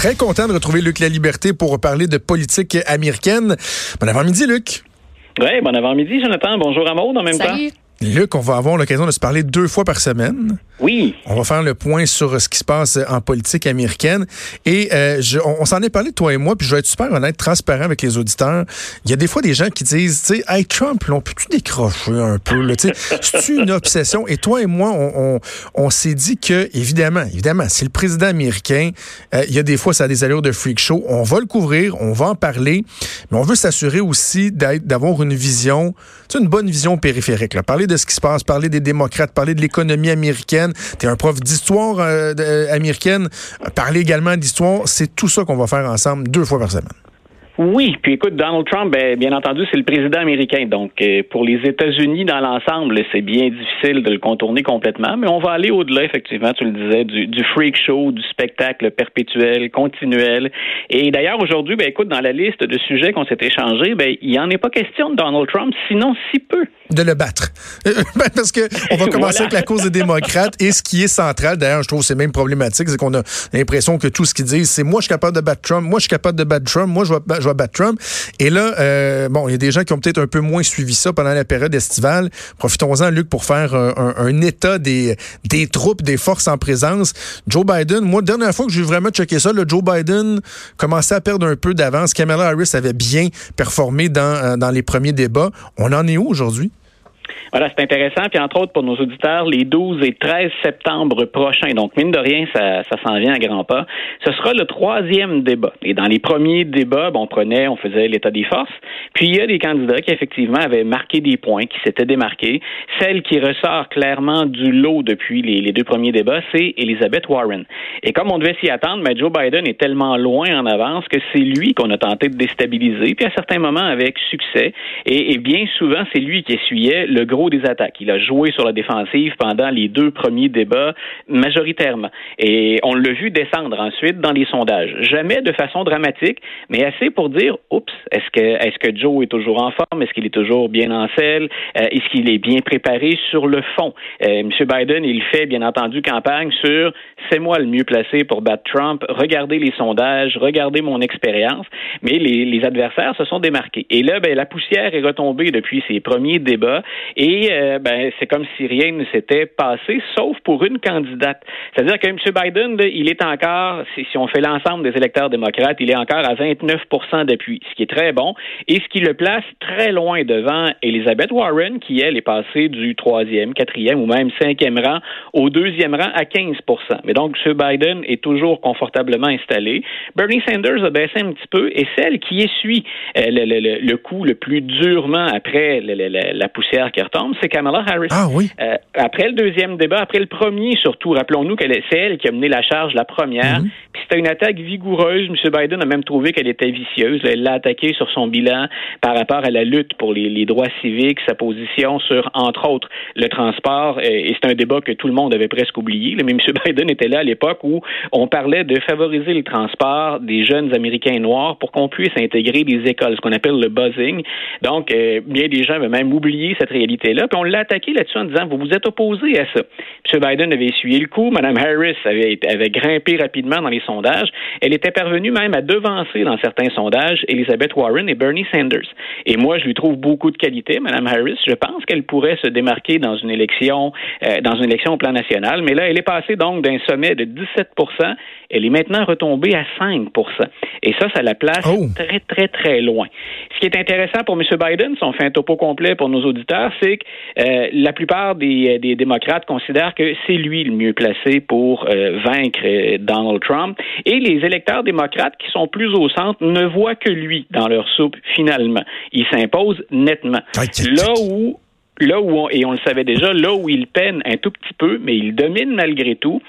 Très content de retrouver Luc La Liberté pour parler de politique américaine. Bon avant-midi, Luc. Oui, bon avant-midi, Jonathan. Bonjour à Maud en même Salut. temps. Luc, on va avoir l'occasion de se parler deux fois par semaine. Oui. On va faire le point sur ce qui se passe en politique américaine. Et euh, je, on, s'en est parlé, toi et moi, puis je vais être super honnête, transparent avec les auditeurs. Il y a des fois des gens qui disent, tu sais, hey, Trump, on peut-tu décrocher un peu? C'est une obsession? Et toi et moi, on, on, on s'est dit que, évidemment, évidemment, c'est le président américain. Euh, il y a des fois, ça a des allures de freak show. On va le couvrir, on va en parler, mais on veut s'assurer aussi d'avoir une vision, une bonne vision périphérique. Là. Parler de ce qui se passe, parler des démocrates, parler de l'économie américaine. Tu es un prof d'histoire euh, euh, américaine. Parler également d'histoire. C'est tout ça qu'on va faire ensemble deux fois par semaine. Oui, puis écoute, Donald Trump, ben, bien entendu, c'est le président américain. Donc, euh, pour les États-Unis dans l'ensemble, c'est bien difficile de le contourner complètement, mais on va aller au-delà, effectivement, tu le disais, du, du, freak show, du spectacle perpétuel, continuel. Et d'ailleurs, aujourd'hui, ben, écoute, dans la liste de sujets qu'on s'est échangés, ben, il n'y en est pas question de Donald Trump, sinon si peu de le battre. Ben, parce que on va commencer avec la cause des démocrates et ce qui est central, d'ailleurs, je trouve c'est même problématique, c'est qu'on a l'impression que tout ce qu'ils disent, c'est moi je suis capable de battre Trump, moi je suis capable de battre Trump, moi je vais, je vais Et là, euh, bon, il y a des gens qui ont peut-être un peu moins suivi ça pendant la période estivale. Profitons-en, Luc, pour faire un, état des, troupes, des forces en présence. Joe Biden, moi, dernière fois que j'ai vraiment checké ça, Joe Biden commençait à perdre un peu d'avance. Kamala Harris avait bien performé dans, euh, dans les premiers débats. On en est où aujourd'hui? Voilà, c'est intéressant. Puis entre autres, pour nos auditeurs, les 12 et 13 septembre prochains, donc mine de rien, ça, ça s'en vient à grands pas, ce sera le troisième débat. Et dans les premiers débats, bon, on prenait, on faisait l'état des forces. Puis il y a des candidats qui effectivement avaient marqué des points, qui s'étaient démarqués. Celle qui ressort clairement du lot depuis les, deux premiers débats, c'est Elizabeth Warren. Et comme on devait s'y attendre, mais Joe Biden est tellement loin en avance que c'est lui qu'on a tenté de déstabiliser, puis à certains moments avec succès. Et, et bien souvent, c'est lui qui essuyait le gros des attaques. Il a joué sur la défensive pendant les deux premiers débats majoritairement. Et on l'a vu descendre ensuite dans les sondages. Jamais de façon dramatique, mais assez pour dire, oups, est-ce que, est-ce que Joe est toujours en forme? Est-ce qu'il est toujours bien en selle? Euh, est-ce qu'il est bien préparé sur le fond? Euh, M. Biden, il fait, bien entendu, campagne sur c'est moi le mieux placé pour battre Trump. Regardez les sondages, regardez mon expérience. Mais les, les adversaires se sont démarqués. Et là, ben, la poussière est retombée depuis ces premiers débats. Et euh, ben, c'est comme si rien ne s'était passé, sauf pour une candidate. C'est-à-dire que M. Biden, il est encore, si, on fait l'ensemble des électeurs démocrates, il est encore à 29% d'appui, ce qui est très bon, et ce qui le place très loin devant Elizabeth Warren, qui, elle, est passée du troisième, quatrième ou même cinquième rang au deuxième rang à 15% Mais donc, M. Biden est toujours confortablement installé. Bernie Sanders a baissé un petit peu, et celle qui essuie euh, le, coup le plus durement après la poussière qui retombe, c'est Kamala Harris. Ah oui. Euh, après le deuxième débat, après le premier surtout, rappelons-nous que c'est elle qui a mené la charge la première. Mhm. Puis c'était une attaque vigoureuse. M. Biden a même trouvé qu'elle était vicieuse. Elle l'a attaquée sur son bilan par rapport à la lutte pour les, les, droits civiques, sa position sur, entre autres, le transport. Et c'est un débat que tout le monde avait presque oublié. Mais M. Biden était là à l'époque où on parlait de favoriser le transport des jeunes Américains noirs pour qu'on puisse intégrer des écoles, ce qu'on appelle le buzzing. Donc, euh, bien des gens avaient même oublié cette réalité-là on l'a attaqué là-dessus en disant, vous vous êtes opposé à ça. M. Biden avait essuyé le coup, Mme Harris avait, avait grimpé rapidement dans les sondages. Elle était parvenue même à devancer dans certains sondages Elizabeth Warren et Bernie Sanders. Et moi, je lui trouve beaucoup de qualité, Mme Harris. Je pense qu'elle pourrait se démarquer dans une élection, euh, dans une élection au plan national. Mais là, elle est passée donc d'un sommet de 17% elle est maintenant retombée à 5% Et ça, ça la place oh. très, très, très loin. Ce qui est intéressant pour M. Biden, si on fait un topo complet pour nos auditeurs, c'est que euh, la plupart des, des, démocrates considèrent que c'est lui le mieux placé pour euh, vaincre euh, Donald Trump. Et les électeurs démocrates qui sont plus au centre ne voient que lui dans leur soupe finalement. Il s'impose nettement. Là où là où on, et on le savait déjà, là où il peine un tout petit peu, mais il domine malgré tout,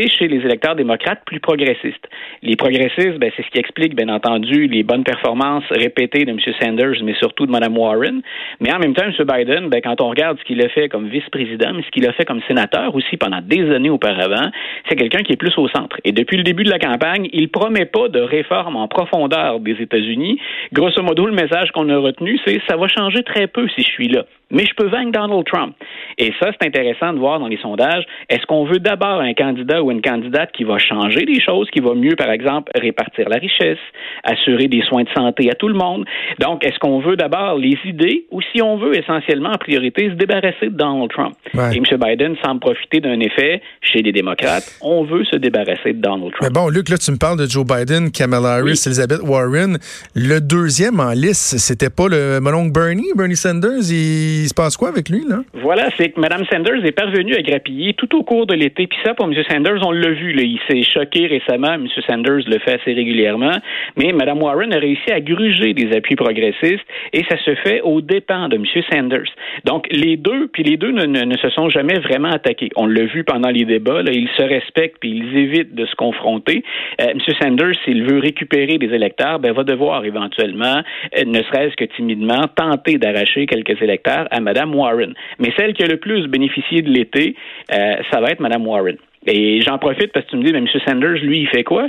chez les électeurs démocrates plus progressistes. Les progressistes, ben, c'est ce qui explique, bien entendu, les bonnes performances répétées de M. Sanders, mais surtout de Mme Warren. Mais en même temps, M. Biden, ben, quand on regarde ce qu'il a fait comme vice-président, mais ce qu'il a fait comme sénateur aussi pendant des années auparavant, c'est quelqu'un qui est plus au centre. Et depuis le début de la campagne, il promet pas de réforme en profondeur des États-Unis. Grosso modo, le message qu'on a retenu, c'est ça va changer très peu si je suis là mais je peux vaincre Donald Trump. Et ça, c'est intéressant de voir dans les sondages. Est-ce qu'on veut d'abord un candidat ou une candidate qui va changer les choses, qui va mieux, par exemple, répartir la richesse, assurer des soins de santé à tout le monde? Donc, est-ce qu'on veut d'abord les idées ou si on veut essentiellement en priorité se débarrasser de Donald Trump? Et M. Biden semble profiter d'un effet chez les démocrates. On veut se débarrasser de Donald Trump. Mais bon, Luc, là, tu me parles de Joe Biden, Kamala Harris, Elizabeth Warren. Le deuxième en liste, c'était pas le mon Bernie, Bernie Sanders? Il il se passe quoi avec lui, là? Voilà, c'est que Mme Sanders est parvenue à grappiller tout au cours de l'été. Puis ça, pour M. Sanders, on l'a vu. Là, il s'est choqué récemment. M. Sanders le fait assez régulièrement. Mais Mme Warren a réussi à gruger des appuis progressistes et ça se fait aux dépens de M. Sanders. Donc, les deux, puis les deux ne, se sont jamais vraiment attaqués. On l'a vu pendant les débats. Ils se respectent puis ils évitent de se confronter. Euh, M. Sanders, s'il veut récupérer des électeurs, ben, va devoir éventuellement, euh, ne serait-ce que timidement, tenter d'arracher quelques électeurs à Mme Warren. Mais celle qui a le plus bénéficié de l'été, euh, ça va être Mme Warren. Et j'en profite parce que tu me dis, mais M. Sanders, lui, il fait quoi?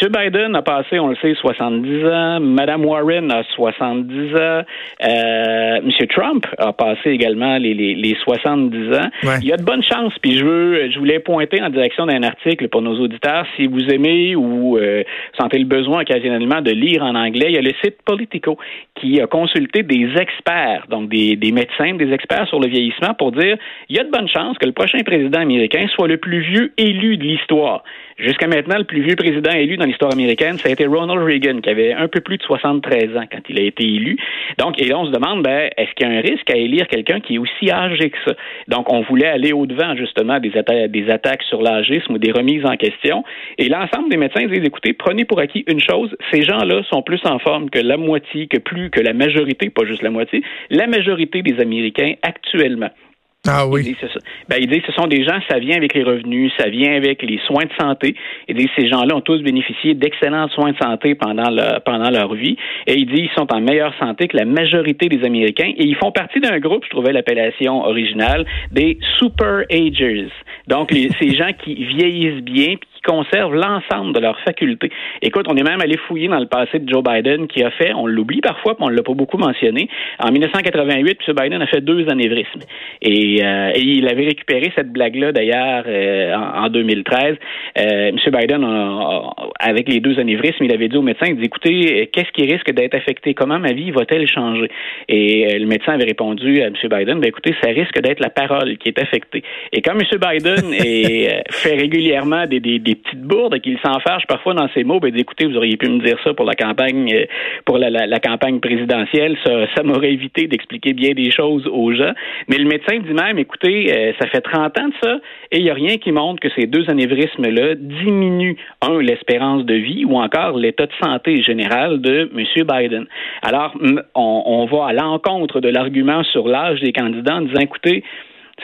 M. Biden a passé, on le sait, 70 ans. Mme Warren a 70 ans. Euh, M. Trump a passé également les, les, les 70 ans. Il y a de bonnes chances. Puis je veux, je voulais pointer en direction d'un article pour nos auditeurs. Si vous aimez ou euh, sentez le besoin occasionnellement de lire en anglais, il y a le site Politico qui a consulté des experts, donc des, des médecins, des experts sur le vieillissement pour dire, il y a de bonnes chances que le prochain président américain soit le plus vieux élu de l'histoire. Jusqu'à maintenant, le plus vieux président élu dans l'histoire américaine, ça a été Ronald Reagan, qui avait un peu plus de 73 ans quand il a été élu. Donc, et on se demande, ben, est-ce qu'il y a un risque à élire quelqu'un qui est aussi âgé que ça? Donc, on voulait aller au-devant, justement, des, des attaques sur l'âgisme ou des remises en question. Et l'ensemble des médecins disent, écoutez, prenez pour acquis une chose, ces gens-là sont plus en forme que la moitié, que plus que la majorité, pas juste la moitié, la majorité des Américains actuellement. Ah oui. Il dit, ben, il dit ce sont des gens, ça vient avec les revenus, ça vient avec les soins de santé. Il dit ces gens-là ont tous bénéficié d'excellents soins de santé pendant, leur pendant leur vie. Et il dit ils sont en meilleure santé que la majorité des Américains. Et ils font partie d'un groupe, je trouvais l'appellation originale, des super agers. Donc, les, ces gens qui vieillissent bien, conservent l'ensemble de leurs facultés. Écoute, on est même allé fouiller dans le passé de Joe Biden qui a fait, on l'oublie parfois, mais on ne l'a pas beaucoup mentionné. En 1988, M. Biden a fait deux anévrismes. Et, euh, il avait récupéré cette blague-là, d'ailleurs, euh, en, 2013. Euh, M. Biden, avec les deux anévrismes, il avait dit au médecin, il dit, écoutez, qu'est-ce qui risque d'être affecté? Comment ma vie va-t-elle changer? Et le médecin avait répondu à M. Biden, ben, écoutez, ça risque d'être la parole qui est affectée. Et comme M. Biden est, fait régulièrement des, des petites bourdes qu'il s'en fâche parfois dans ses mots, ben écoutez, vous auriez pu me dire ça pour la campagne euh, pour la, campagne présidentielle, ça, m'aurait évité d'expliquer bien des choses aux gens. Mais le médecin dit même, écoutez, euh, ça fait 30 ans de ça, et il n'y a rien qui montre que ces deux anévrismes-là diminuent, un, l'espérance de vie ou encore l'état de santé général de M. Biden. Alors, on, on va à l'encontre de l'argument sur l'âge des candidats en disant, écoutez,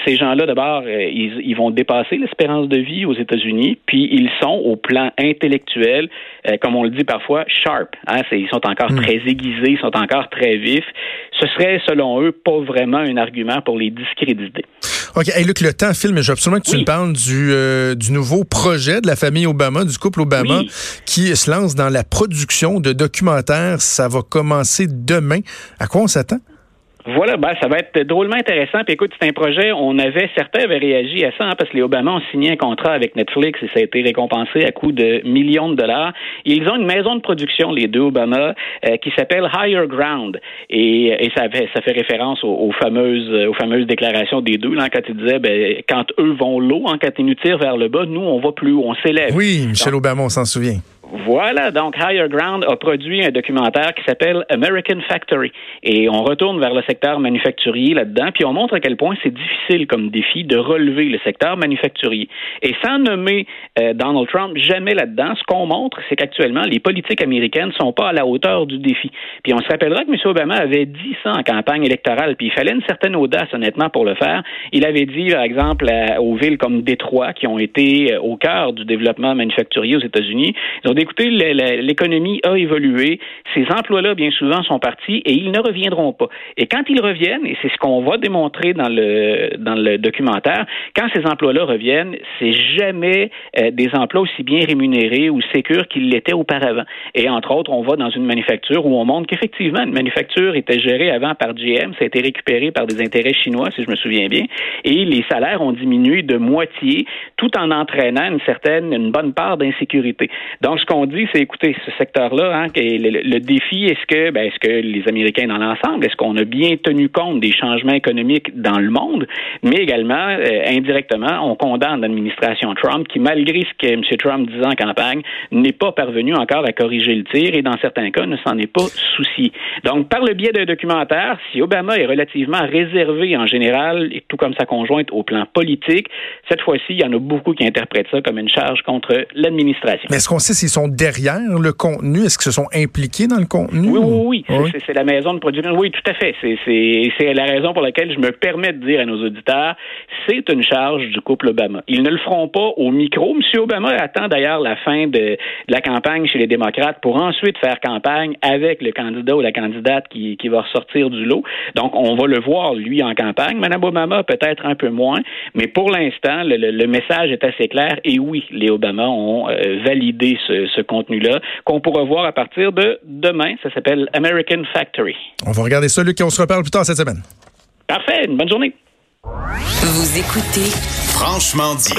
ces gens-là, d'abord, euh, ils, vont dépasser l'espérance de vie aux États-Unis, puis ils sont au plan intellectuel, euh, comme on le dit parfois, sharp. Hein, ils sont encore hmm. très aiguisés, ils sont encore très vifs. Ce serait, selon eux, pas vraiment un argument pour les discréditer. OK. Hey, Luc, le temps filme, mais je veux absolument que tu me parles du, euh, du nouveau projet de la famille Obama, du couple Obama, qui se lance dans la production de documentaires. Ça va commencer demain. À quoi on s'attend? Voilà, ben, ça va être drôlement intéressant. Puis écoute, c'est un projet, on avait, certains avaient réagi à ça, hein, parce que les Obama ont signé un contrat avec Netflix et ça a été récompensé à coût de millions de dollars. Ils ont une maison de production, les deux Obama, euh, qui s'appelle Higher Ground. Et, et ça, fait, ça fait référence aux, fameuses, aux fameuses déclarations des deux, là, quand ils disaient, ben, quand eux vont l'eau, hein, quand ils nous tirent vers le bas, nous, on va plus haut, on s'élève. Oui, Michel Obama, on s'en souvient. Voilà, donc Higher Ground a produit un documentaire qui s'appelle American Factory. Et on retourne vers le secteur manufacturier là-dedans, puis on montre à quel point c'est difficile comme défi de relever le secteur manufacturier. Et sans nommer euh, Donald Trump jamais là-dedans, ce qu'on montre, c'est qu'actuellement, les politiques américaines ne sont pas à la hauteur du défi. Puis on se rappellera que M. Obama avait dit ça en campagne électorale, puis il fallait une certaine audace, honnêtement, pour le faire. Il avait dit, par exemple, aux villes comme Détroit, qui ont été euh, au cœur du développement manufacturier aux États-Unis, écoutez, l'économie a évolué, ces emplois-là, bien souvent, sont partis et ils ne reviendront pas. Et quand ils reviennent, et c'est ce qu'on va démontrer dans le, dans le documentaire, quand ces emplois-là reviennent, c'est jamais euh, des emplois aussi bien rémunérés ou sécurs qu'ils l'étaient auparavant. Et entre autres, on va dans une manufacture où on montre qu'effectivement, une manufacture était gérée avant par GM, ça a été récupéré par des intérêts chinois, si je me souviens bien, et les salaires ont diminué de moitié, tout en entraînant une certaine, une bonne part d'insécurité. Donc, ce qu'on dit, c'est écoutez, ce secteur-là, hein, le, défi, est-ce que, ben, est-ce que les Américains dans l'ensemble, est-ce qu'on a bien tenu compte des changements économiques dans le monde, mais également, euh, indirectement, on condamne l'administration Trump qui, malgré ce que M. Trump disait en campagne, n'est pas parvenu encore à corriger le tir et dans certains cas ne s'en est pas souci. Donc, par le biais d'un documentaire, si Obama est relativement réservé en général, et tout comme sa conjointe au plan politique, cette fois-ci, il y en a beaucoup qui interprètent ça comme une charge contre l'administration. Mais est-ce qu'on sait s'ils derrière le contenu? Est-ce qu'ils se sont impliqués dans le contenu? Oui, oui, oui. C'est la maison de production. Oui, tout à fait. C'est la raison pour laquelle je me permets de dire à nos auditeurs, c'est une charge du couple Obama. Ils ne le feront pas au micro. M. Obama attend d'ailleurs la fin de, la campagne chez les démocrates pour ensuite faire campagne avec le candidat ou la candidate qui, qui va ressortir du lot. Donc, on va le voir, lui, en campagne. Mme Obama, peut-être un peu moins. Mais pour l'instant, le, message est assez clair. Et oui, les Obama ont euh, validé ce, ce contenu-là, qu'on pourra voir à partir de demain. Ça s'appelle American Factory. On va regarder ça, Luc, et on se reparle plus tard cette semaine. Parfait. Une bonne journée. Vous écoutez Franchement dit.